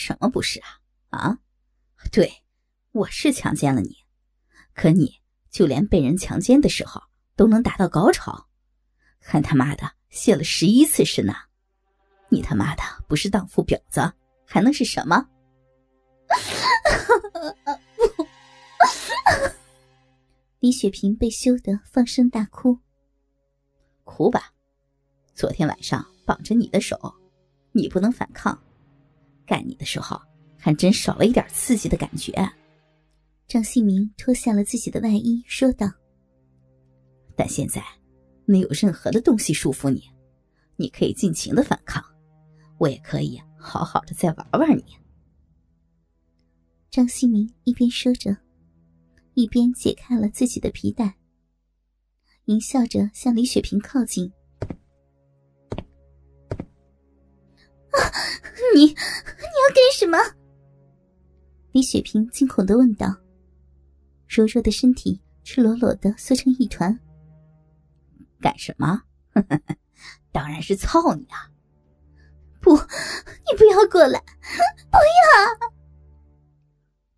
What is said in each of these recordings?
什么不是啊？啊，对，我是强奸了你，可你就连被人强奸的时候都能达到高潮，还他妈的泄了十一次身呢！你他妈的不是荡妇婊子，还能是什么？李雪萍被羞得放声大哭。哭吧，昨天晚上绑着你的手，你不能反抗，干你的时候还真少了一点刺激的感觉。张新明脱下了自己的外衣，说道：“但现在没有任何的东西束缚你，你可以尽情的反抗，我也可以好好的再玩玩你。”张新明一边说着，一边解开了自己的皮带，淫笑着向李雪萍靠近。“啊，你干什么？”李雪萍惊恐的问道。柔弱的身体赤裸裸的缩成一团。“干什么？当然是操你啊！”“不，你不要过来，不要！”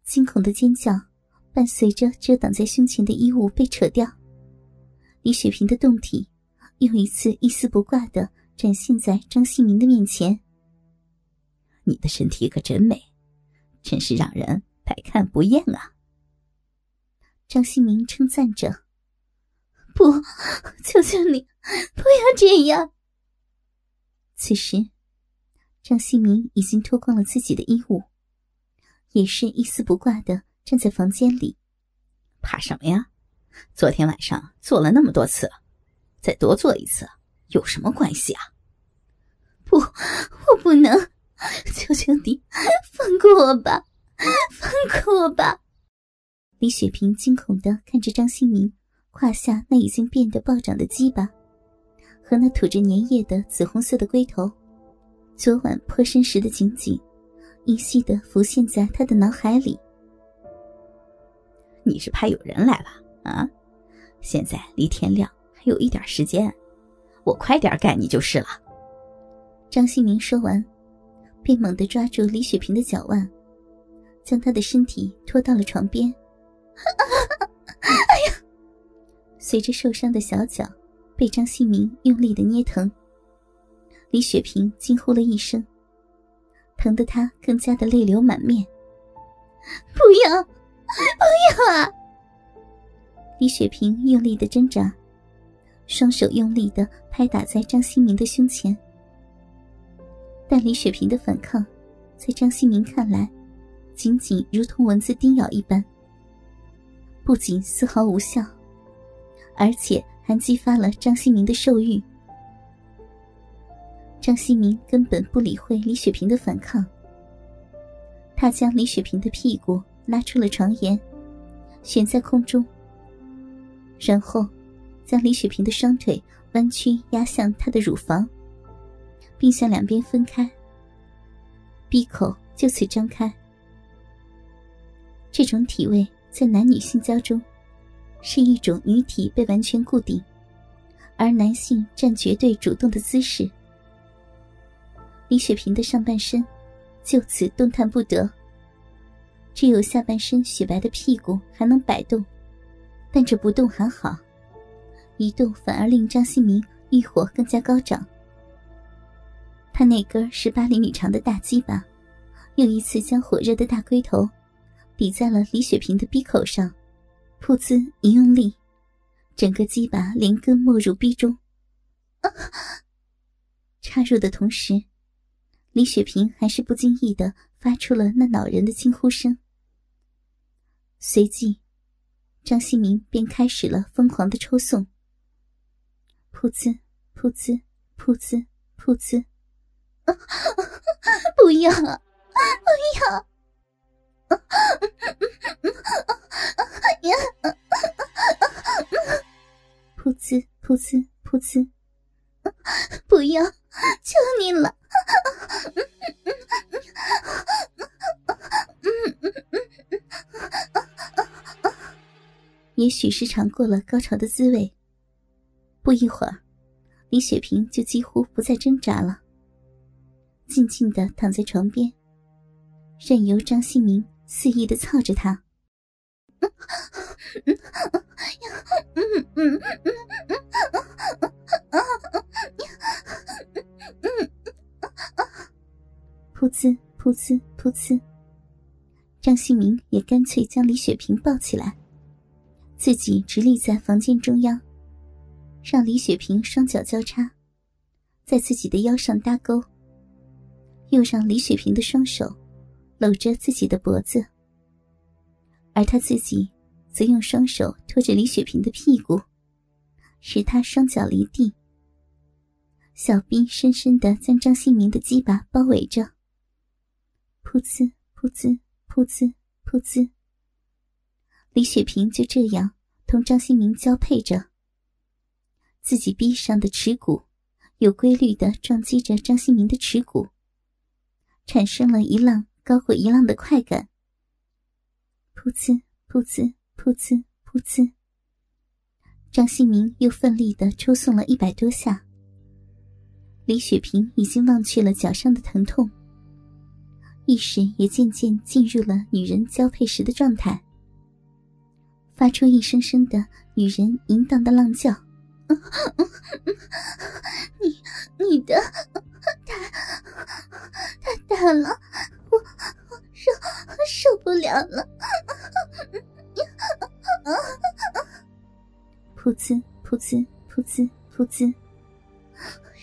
惊恐的尖叫，伴随着遮挡在胸前的衣物被扯掉，李雪萍的胴体又一次一丝不挂的展现在张新明的面前。你的身体可真美，真是让人百看不厌啊！张新明称赞着。不，求求你，不要这样。此时，张新明已经脱光了自己的衣物。也是一丝不挂的站在房间里，怕什么呀？昨天晚上做了那么多次，再多做一次有什么关系啊？不，我不能！求求你放过我吧，放过我吧！李雪萍惊恐的看着张新明胯下那已经变得暴涨的鸡巴，和那吐着粘液的紫红色的龟头，昨晚破身时的情景。依稀的浮现在他的脑海里。你是怕有人来了啊？现在离天亮还有一点时间，我快点干你就是了。张新明说完，便猛地抓住李雪萍的脚腕，将她的身体拖到了床边。哎呀！随着受伤的小脚被张新明用力的捏疼，李雪萍惊呼了一声。疼得他更加的泪流满面。不要，不要啊！李雪萍用力的挣扎，双手用力的拍打在张新明的胸前。但李雪萍的反抗，在张新明看来，仅仅如同蚊子叮咬一般，不仅丝毫无效，而且还激发了张新明的兽欲。张新明根本不理会李雪萍的反抗，他将李雪萍的屁股拉出了床沿，悬在空中，然后将李雪萍的双腿弯曲压向她的乳房，并向两边分开，闭口就此张开。这种体位在男女性交中，是一种女体被完全固定，而男性占绝对主动的姿势。李雪萍的上半身就此动弹不得，只有下半身雪白的屁股还能摆动，但这不动还好，一动反而令张新明欲火更加高涨。他那根十八厘米长的大鸡巴，又一次将火热的大龟头抵在了李雪萍的鼻口上，噗呲一用力，整个鸡巴连根没入逼中，插入的同时。李雪萍还是不经意的发出了那恼人的惊呼声，随即，张新明便开始了疯狂的抽送。噗呲，噗呲，噗呲，噗呲，不要啊，不要！噗呲，噗呲，噗呲，不要！求你了！也许是尝过了高潮的滋味，不一会儿，李雪萍就几乎不再挣扎了，静静的躺在床边，任由张新明肆意的操着她。噗呲噗呲噗呲，张新明也干脆将李雪萍抱起来，自己直立在房间中央，让李雪萍双脚交叉，在自己的腰上搭钩，又让李雪萍的双手搂着自己的脖子。而他自己则用双手托着李雪萍的屁股，使她双脚离地。小臂深深的将张新明的鸡巴包围着。噗呲噗呲噗呲噗呲，李雪萍就这样同张新明交配着，自己臂上的耻骨有规律的撞击着张新明的耻骨，产生了一浪高过一浪的快感。噗呲，噗呲，噗呲，噗呲。张新明又奋力的抽送了一百多下。李雪萍已经忘却了脚上的疼痛，意识也渐渐进入了女人交配时的状态，发出一声声的女人淫荡的浪叫：“你，你的太太大了，我我受受不了了。”噗呲噗呲噗呲噗呲，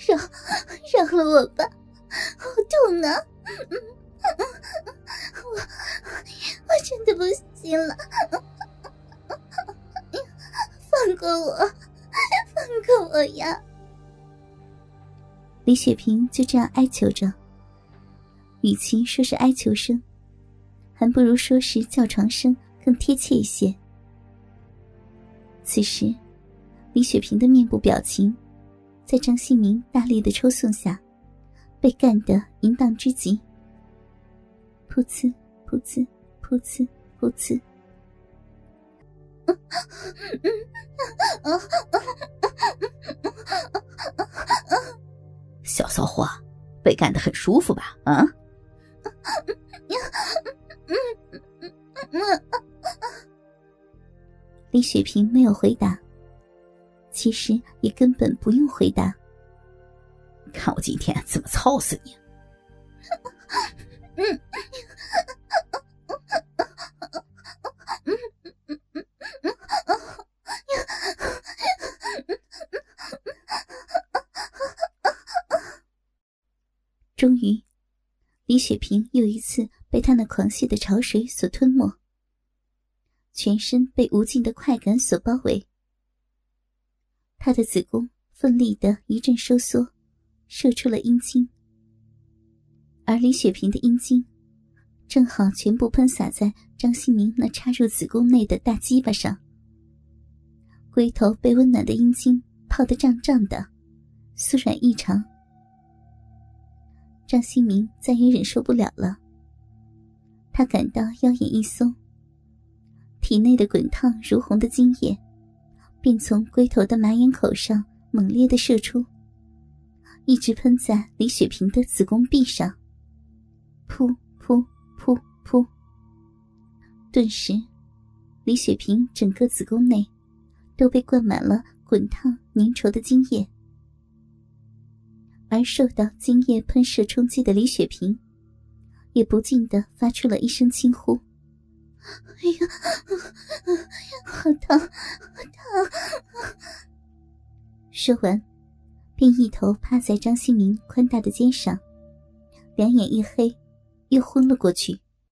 饶饶了我吧，好痛啊！我我真的不行了，放过我，放过我呀！李雪萍就这样哀求着，与其说是哀求声，还不如说是叫床声更贴切一些。此时。李雪萍的面部表情，在张新明大力的抽送下，被干得淫荡之极。噗呲，噗呲，噗呲，噗呲。小骚货，被干得很舒服吧？啊？李雪萍没有回答。其实也根本不用回答。看我今天怎么操死你！终于，李雪萍又一次被他那狂泻的潮水所吞没，全身被无尽的快感所包围。他的子宫奋力的一阵收缩，射出了阴茎，而李雪萍的阴茎正好全部喷洒在张新明那插入子宫内的大鸡巴上。龟头被温暖的阴茎泡得胀胀的，酥软异常。张新明再也忍受不了了，他感到腰眼一松，体内的滚烫如虹的精液。便从龟头的马眼口上猛烈的射出，一直喷在李雪萍的子宫壁上。噗噗噗噗！顿时，李雪萍整个子宫内都被灌满了滚烫粘稠的精液，而受到精液喷射冲击的李雪萍，也不禁的发出了一声惊呼。哎呀，好疼，好疼！说完，便一头趴在张新明宽大的肩上，两眼一黑，又昏了过去。